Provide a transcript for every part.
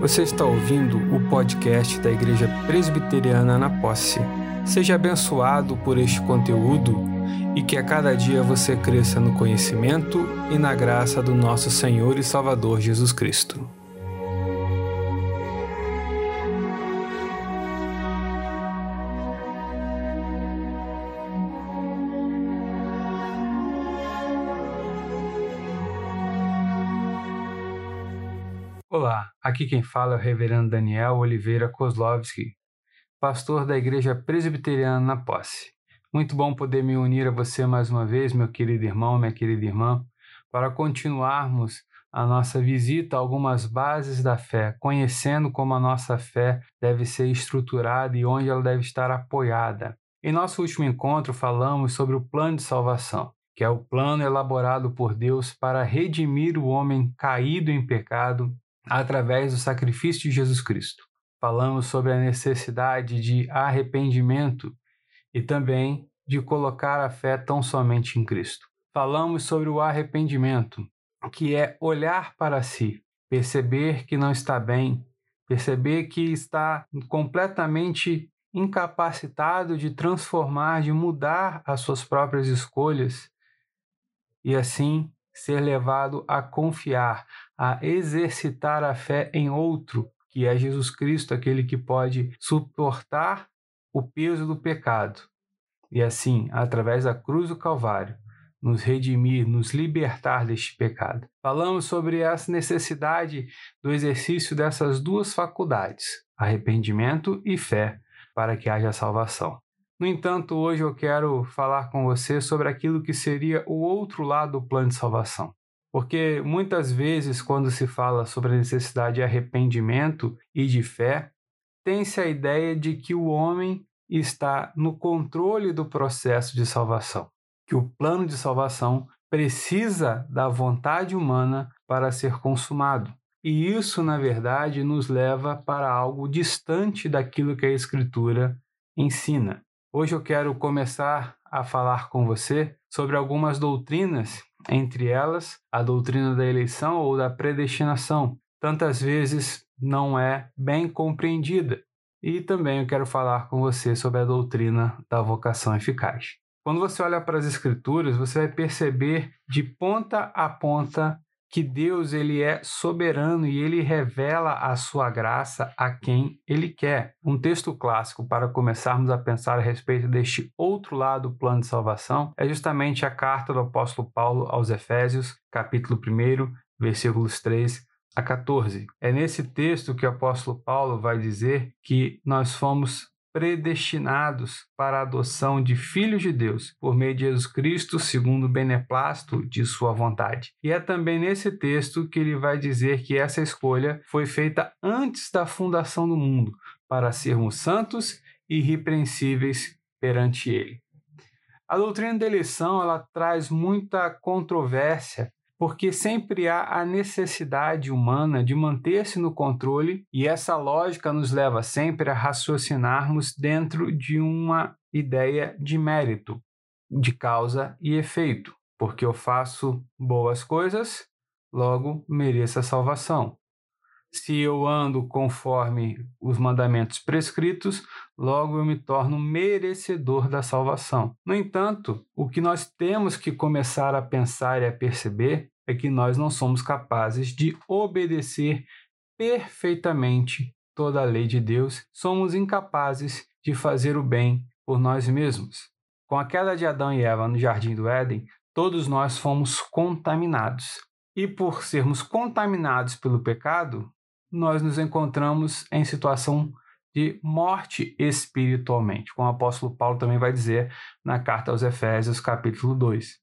Você está ouvindo o podcast da Igreja Presbiteriana na Posse. Seja abençoado por este conteúdo e que a cada dia você cresça no conhecimento e na graça do nosso Senhor e Salvador Jesus Cristo. Aqui quem fala é o Reverendo Daniel Oliveira Kozlovski, pastor da Igreja Presbiteriana na Posse. Muito bom poder me unir a você mais uma vez, meu querido irmão, minha querida irmã, para continuarmos a nossa visita a algumas bases da fé, conhecendo como a nossa fé deve ser estruturada e onde ela deve estar apoiada. Em nosso último encontro, falamos sobre o plano de salvação, que é o plano elaborado por Deus para redimir o homem caído em pecado através do sacrifício de Jesus Cristo. Falamos sobre a necessidade de arrependimento e também de colocar a fé tão somente em Cristo. Falamos sobre o arrependimento, que é olhar para si, perceber que não está bem, perceber que está completamente incapacitado de transformar, de mudar as suas próprias escolhas e assim ser levado a confiar, a exercitar a fé em outro, que é Jesus Cristo, aquele que pode suportar o peso do pecado e assim, através da cruz do Calvário, nos redimir, nos libertar deste pecado. Falamos sobre essa necessidade do exercício dessas duas faculdades, arrependimento e fé, para que haja salvação. No entanto, hoje eu quero falar com você sobre aquilo que seria o outro lado do plano de salvação. Porque muitas vezes, quando se fala sobre a necessidade de arrependimento e de fé, tem-se a ideia de que o homem está no controle do processo de salvação, que o plano de salvação precisa da vontade humana para ser consumado. E isso, na verdade, nos leva para algo distante daquilo que a Escritura ensina. Hoje eu quero começar a falar com você sobre algumas doutrinas, entre elas a doutrina da eleição ou da predestinação. Tantas vezes não é bem compreendida. E também eu quero falar com você sobre a doutrina da vocação eficaz. Quando você olha para as escrituras, você vai perceber de ponta a ponta que Deus ele é soberano e ele revela a sua graça a quem ele quer. Um texto clássico para começarmos a pensar a respeito deste outro lado do plano de salvação é justamente a carta do apóstolo Paulo aos Efésios, capítulo 1, versículos 3 a 14. É nesse texto que o apóstolo Paulo vai dizer que nós fomos predestinados para a adoção de filhos de Deus por meio de Jesus Cristo, segundo o beneplácito de sua vontade. E é também nesse texto que ele vai dizer que essa escolha foi feita antes da fundação do mundo, para sermos santos e irrepreensíveis perante ele. A doutrina da eleição ela traz muita controvérsia porque sempre há a necessidade humana de manter-se no controle e essa lógica nos leva sempre a raciocinarmos dentro de uma ideia de mérito, de causa e efeito. Porque eu faço boas coisas, logo mereço a salvação. Se eu ando conforme os mandamentos prescritos, logo eu me torno merecedor da salvação. No entanto, o que nós temos que começar a pensar e a perceber é que nós não somos capazes de obedecer perfeitamente toda a lei de Deus, somos incapazes de fazer o bem por nós mesmos. Com a queda de Adão e Eva no jardim do Éden, todos nós fomos contaminados. E por sermos contaminados pelo pecado, nós nos encontramos em situação de morte espiritualmente, como o apóstolo Paulo também vai dizer na carta aos Efésios, capítulo 2.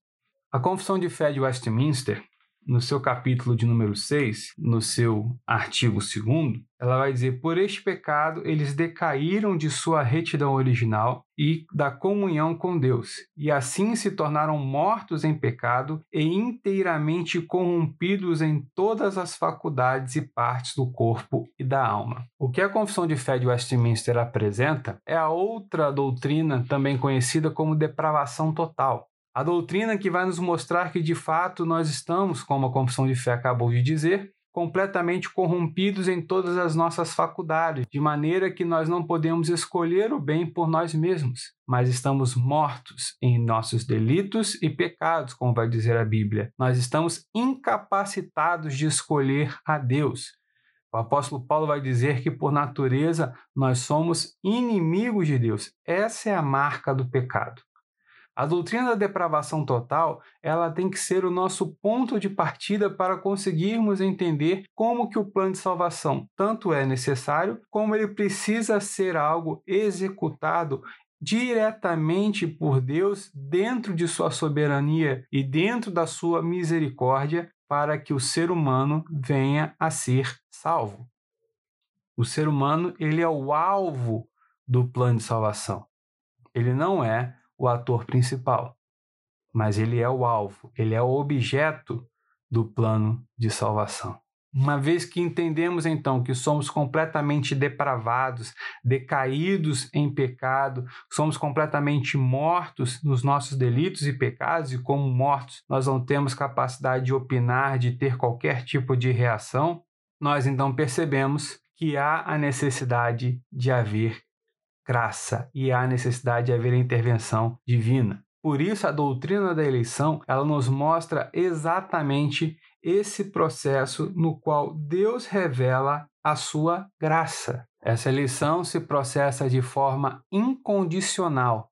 A Confissão de Fé de Westminster no seu capítulo de número 6, no seu artigo 2, ela vai dizer: Por este pecado eles decaíram de sua retidão original e da comunhão com Deus, e assim se tornaram mortos em pecado e inteiramente corrompidos em todas as faculdades e partes do corpo e da alma. O que a Confissão de Fé de Westminster apresenta é a outra doutrina, também conhecida como depravação total a doutrina que vai nos mostrar que de fato nós estamos, como a confissão de fé acabou de dizer, completamente corrompidos em todas as nossas faculdades, de maneira que nós não podemos escolher o bem por nós mesmos, mas estamos mortos em nossos delitos e pecados, como vai dizer a Bíblia. Nós estamos incapacitados de escolher a Deus. O apóstolo Paulo vai dizer que, por natureza, nós somos inimigos de Deus. Essa é a marca do pecado. A doutrina da depravação total, ela tem que ser o nosso ponto de partida para conseguirmos entender como que o plano de salvação tanto é necessário, como ele precisa ser algo executado diretamente por Deus dentro de sua soberania e dentro da sua misericórdia para que o ser humano venha a ser salvo. O ser humano, ele é o alvo do plano de salvação. Ele não é o ator principal, mas ele é o alvo, ele é o objeto do plano de salvação. Uma vez que entendemos então que somos completamente depravados, decaídos em pecado, somos completamente mortos nos nossos delitos e pecados, e como mortos nós não temos capacidade de opinar, de ter qualquer tipo de reação, nós então percebemos que há a necessidade de haver graça e há necessidade de haver intervenção divina. Por isso, a doutrina da eleição ela nos mostra exatamente esse processo no qual Deus revela a sua graça. Essa eleição se processa de forma incondicional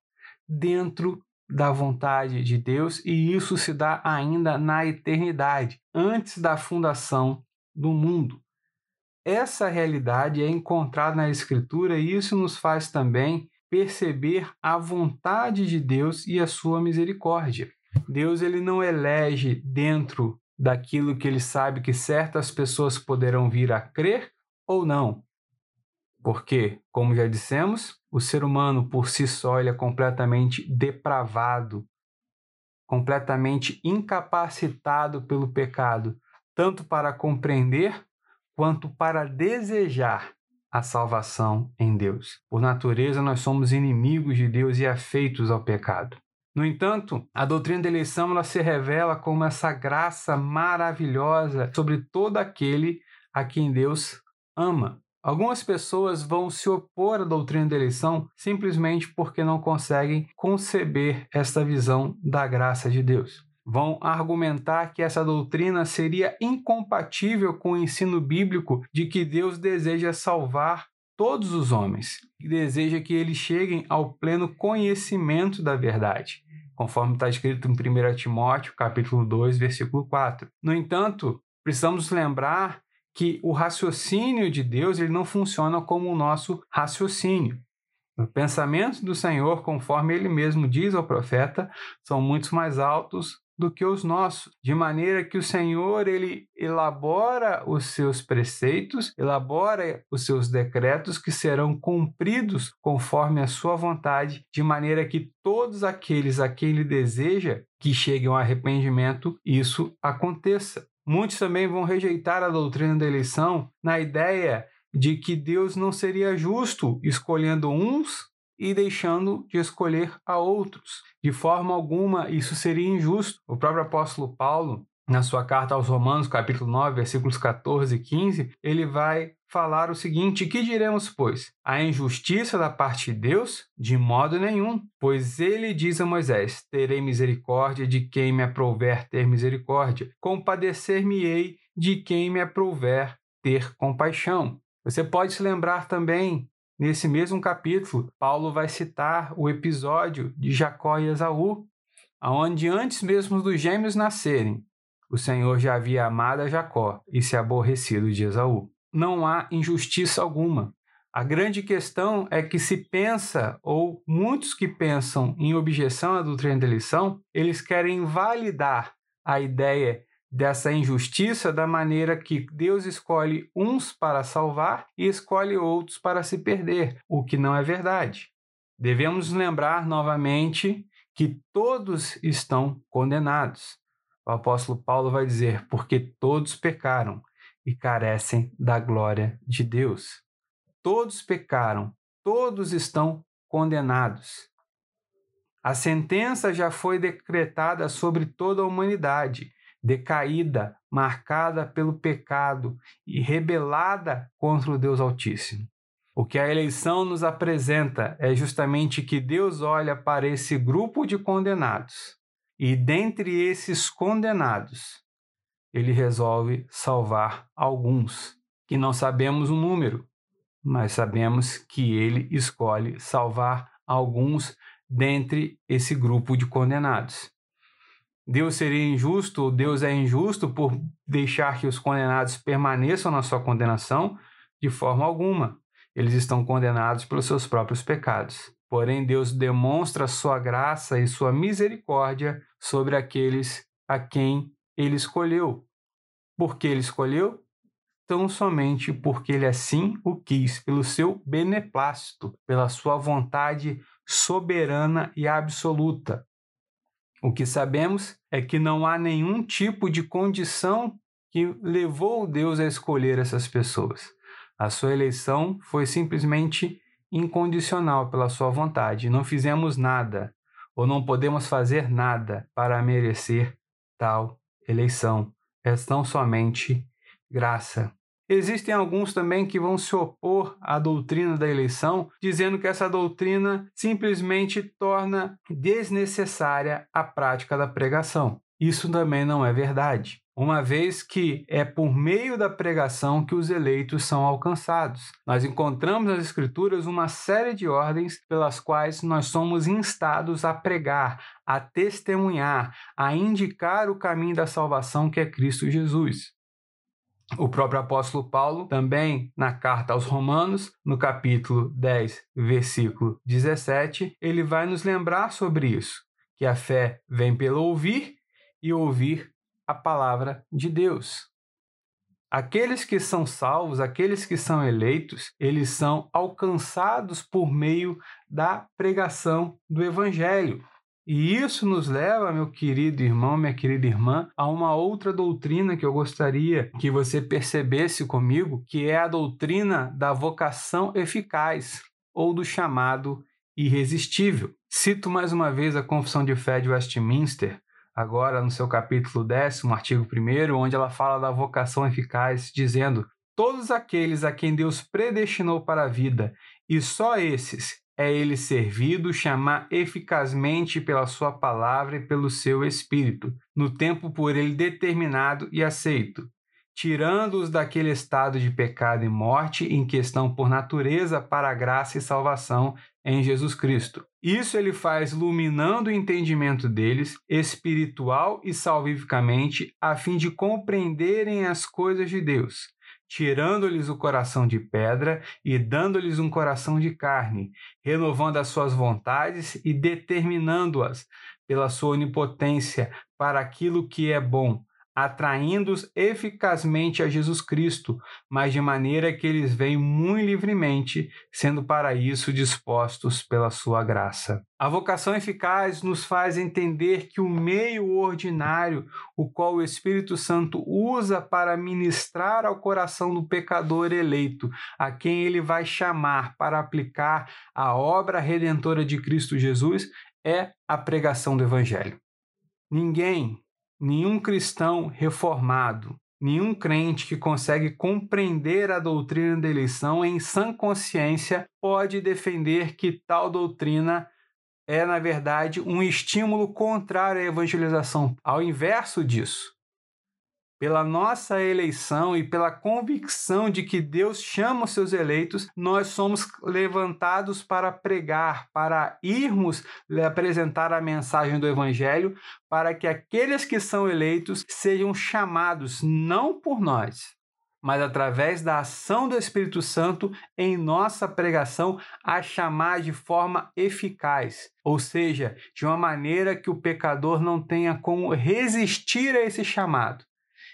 dentro da vontade de Deus e isso se dá ainda na eternidade, antes da fundação do mundo. Essa realidade é encontrada na Escritura e isso nos faz também perceber a vontade de Deus e a sua misericórdia. Deus ele não elege dentro daquilo que ele sabe que certas pessoas poderão vir a crer ou não. Porque, como já dissemos, o ser humano por si só ele é completamente depravado, completamente incapacitado pelo pecado, tanto para compreender quanto para desejar a salvação em Deus. Por natureza, nós somos inimigos de Deus e afeitos ao pecado. No entanto, a doutrina da eleição ela se revela como essa graça maravilhosa sobre todo aquele a quem Deus ama. Algumas pessoas vão se opor à doutrina da eleição simplesmente porque não conseguem conceber esta visão da graça de Deus vão argumentar que essa doutrina seria incompatível com o ensino bíblico de que Deus deseja salvar todos os homens, e deseja que eles cheguem ao pleno conhecimento da verdade, conforme está escrito em 1 Timóteo, capítulo 2, versículo 4. No entanto, precisamos lembrar que o raciocínio de Deus ele não funciona como o nosso raciocínio. Os pensamentos do Senhor, conforme ele mesmo diz ao profeta, são muito mais altos do que os nossos, de maneira que o Senhor ele elabora os seus preceitos, elabora os seus decretos que serão cumpridos conforme a sua vontade, de maneira que todos aqueles a quem ele deseja que cheguem ao arrependimento, isso aconteça. Muitos também vão rejeitar a doutrina da eleição na ideia de que Deus não seria justo escolhendo uns e deixando de escolher a outros. De forma alguma, isso seria injusto. O próprio apóstolo Paulo, na sua carta aos Romanos, capítulo 9, versículos 14 e 15, ele vai falar o seguinte: Que diremos, pois? A injustiça da parte de Deus? De modo nenhum. Pois ele diz a Moisés: Terei misericórdia de quem me aprouver ter misericórdia, compadecer-me-ei de quem me aprouver ter compaixão. Você pode se lembrar também Nesse mesmo capítulo, Paulo vai citar o episódio de Jacó e Esaú, onde antes mesmo dos gêmeos nascerem, o Senhor já havia amado a Jacó e se aborrecido de Esaú. Não há injustiça alguma. A grande questão é que se pensa, ou muitos que pensam em objeção à doutrina da eleição, eles querem validar a ideia dessa injustiça da maneira que Deus escolhe uns para salvar e escolhe outros para se perder, o que não é verdade. Devemos lembrar novamente que todos estão condenados. O apóstolo Paulo vai dizer: porque todos pecaram e carecem da glória de Deus. Todos pecaram, todos estão condenados. A sentença já foi decretada sobre toda a humanidade decaída, marcada pelo pecado e rebelada contra o Deus Altíssimo. O que a eleição nos apresenta é justamente que Deus olha para esse grupo de condenados e, dentre esses condenados, ele resolve salvar alguns, que não sabemos o número, mas sabemos que ele escolhe salvar alguns dentre esse grupo de condenados. Deus seria injusto, Deus é injusto por deixar que os condenados permaneçam na sua condenação? De forma alguma. Eles estão condenados pelos seus próprios pecados. Porém, Deus demonstra sua graça e sua misericórdia sobre aqueles a quem ele escolheu. Por que ele escolheu? Tão somente porque ele assim o quis, pelo seu beneplácito, pela sua vontade soberana e absoluta. O que sabemos é que não há nenhum tipo de condição que levou Deus a escolher essas pessoas. A sua eleição foi simplesmente incondicional pela sua vontade. Não fizemos nada ou não podemos fazer nada para merecer tal eleição. É tão somente graça. Existem alguns também que vão se opor à doutrina da eleição, dizendo que essa doutrina simplesmente torna desnecessária a prática da pregação. Isso também não é verdade, uma vez que é por meio da pregação que os eleitos são alcançados. Nós encontramos nas Escrituras uma série de ordens pelas quais nós somos instados a pregar, a testemunhar, a indicar o caminho da salvação que é Cristo Jesus. O próprio apóstolo Paulo, também na carta aos Romanos, no capítulo 10, versículo 17, ele vai nos lembrar sobre isso, que a fé vem pelo ouvir e ouvir a palavra de Deus. Aqueles que são salvos, aqueles que são eleitos, eles são alcançados por meio da pregação do evangelho. E isso nos leva, meu querido irmão, minha querida irmã, a uma outra doutrina que eu gostaria que você percebesse comigo, que é a doutrina da vocação eficaz ou do chamado irresistível. Cito mais uma vez a Confissão de Fé de Westminster, agora no seu capítulo décimo, artigo 1, onde ela fala da vocação eficaz, dizendo: Todos aqueles a quem Deus predestinou para a vida, e só esses é ele servido chamar eficazmente pela sua palavra e pelo seu espírito, no tempo por ele determinado e aceito, tirando-os daquele estado de pecado e morte em questão por natureza para a graça e salvação em Jesus Cristo. Isso ele faz iluminando o entendimento deles, espiritual e salvificamente, a fim de compreenderem as coisas de Deus tirando-lhes o coração de pedra e dando-lhes um coração de carne, renovando as suas vontades e determinando-as pela sua onipotência para aquilo que é bom, atraindo-os eficazmente a Jesus Cristo, mas de maneira que eles vêm muito livremente, sendo para isso dispostos pela sua graça. A vocação eficaz nos faz entender que o meio ordinário, o qual o Espírito Santo usa para ministrar ao coração do pecador eleito, a quem ele vai chamar para aplicar a obra redentora de Cristo Jesus, é a pregação do Evangelho. Ninguém nenhum cristão reformado, nenhum crente que consegue compreender a doutrina da eleição em sã consciência pode defender que tal doutrina é, na verdade, um estímulo contrário à evangelização. Ao inverso disso, pela nossa eleição e pela convicção de que Deus chama os seus eleitos, nós somos levantados para pregar, para irmos apresentar a mensagem do Evangelho, para que aqueles que são eleitos sejam chamados não por nós, mas através da ação do Espírito Santo em nossa pregação a chamar de forma eficaz, ou seja, de uma maneira que o pecador não tenha como resistir a esse chamado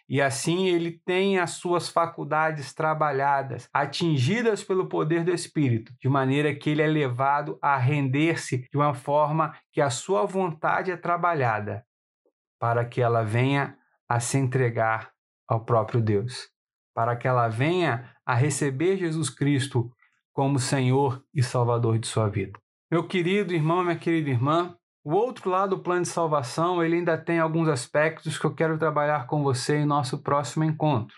e assim ele tem as suas faculdades trabalhadas, atingidas pelo poder do Espírito, de maneira que ele é levado a render-se de uma forma que a sua vontade é trabalhada, para que ela venha a se entregar ao próprio Deus, para que ela venha a receber Jesus Cristo como Senhor e Salvador de sua vida. Meu querido irmão, minha querida irmã, O outro lado do plano de salvação, ele ainda tem alguns aspectos que eu quero trabalhar com você em nosso próximo encontro,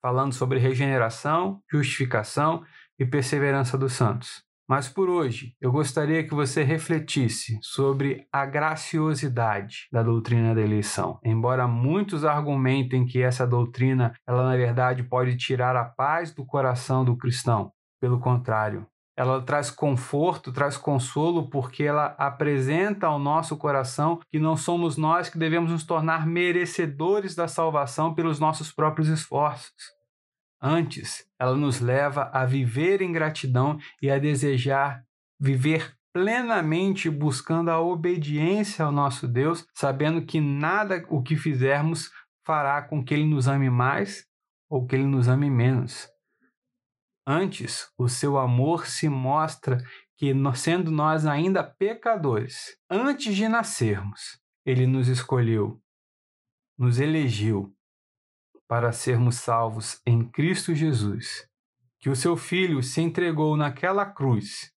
falando sobre regeneração, justificação e perseverança dos santos. Mas por hoje, eu gostaria que você refletisse sobre a graciosidade da doutrina da eleição. Embora muitos argumentem que essa doutrina, ela na verdade pode tirar a paz do coração do cristão, pelo contrário, ela traz conforto, traz consolo, porque ela apresenta ao nosso coração que não somos nós que devemos nos tornar merecedores da salvação pelos nossos próprios esforços. Antes, ela nos leva a viver em gratidão e a desejar viver plenamente buscando a obediência ao nosso Deus, sabendo que nada o que fizermos fará com que ele nos ame mais ou que ele nos ame menos. Antes, o seu amor se mostra que, sendo nós ainda pecadores, antes de nascermos, ele nos escolheu, nos elegeu para sermos salvos em Cristo Jesus, que o seu Filho se entregou naquela cruz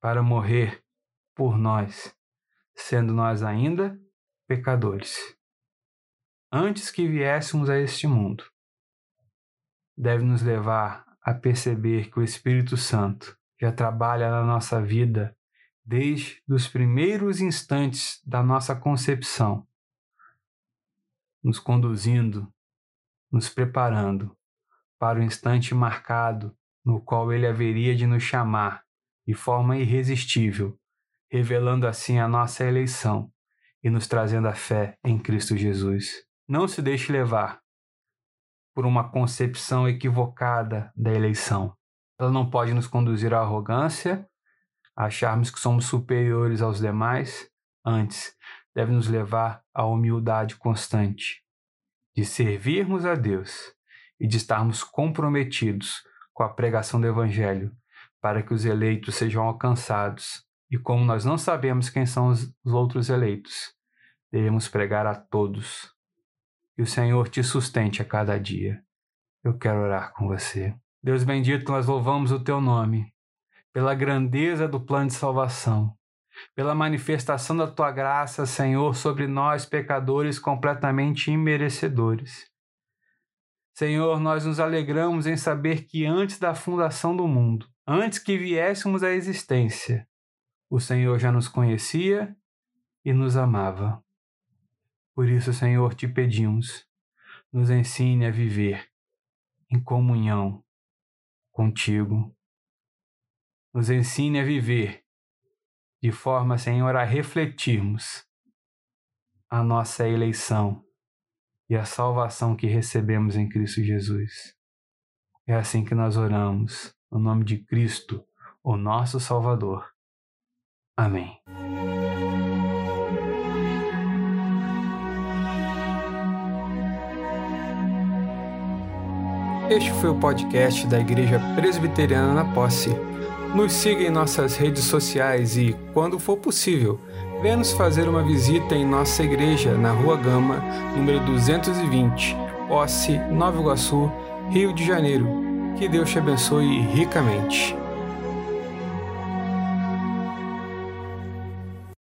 para morrer por nós, sendo nós ainda pecadores. Antes que viéssemos a este mundo, deve nos levar a perceber que o Espírito Santo já trabalha na nossa vida desde os primeiros instantes da nossa concepção, nos conduzindo nos preparando para o instante marcado no qual ele haveria de nos chamar de forma irresistível, revelando assim a nossa eleição e nos trazendo a fé em Cristo Jesus. Não se deixe levar por uma concepção equivocada da eleição. Ela não pode nos conduzir à arrogância, a acharmos que somos superiores aos demais, antes, deve nos levar à humildade constante de servirmos a Deus e de estarmos comprometidos com a pregação do Evangelho, para que os eleitos sejam alcançados. E como nós não sabemos quem são os outros eleitos, devemos pregar a todos. E o Senhor te sustente a cada dia. Eu quero orar com você. Deus bendito, nós louvamos o teu nome pela grandeza do plano de salvação pela manifestação da tua graça, Senhor, sobre nós, pecadores completamente imerecedores. Senhor, nós nos alegramos em saber que antes da fundação do mundo, antes que viéssemos à existência, o Senhor já nos conhecia e nos amava. Por isso, Senhor, te pedimos, nos ensine a viver em comunhão contigo. Nos ensine a viver de forma, Senhor, a refletirmos a nossa eleição e a salvação que recebemos em Cristo Jesus. É assim que nós oramos, no nome de Cristo, o nosso Salvador. Amém. Este foi o podcast da Igreja Presbiteriana na Posse. Nos siga em nossas redes sociais e, quando for possível, venha nos fazer uma visita em nossa igreja na Rua Gama, número 220, Posse, Nova Iguaçu, Rio de Janeiro. Que Deus te abençoe ricamente.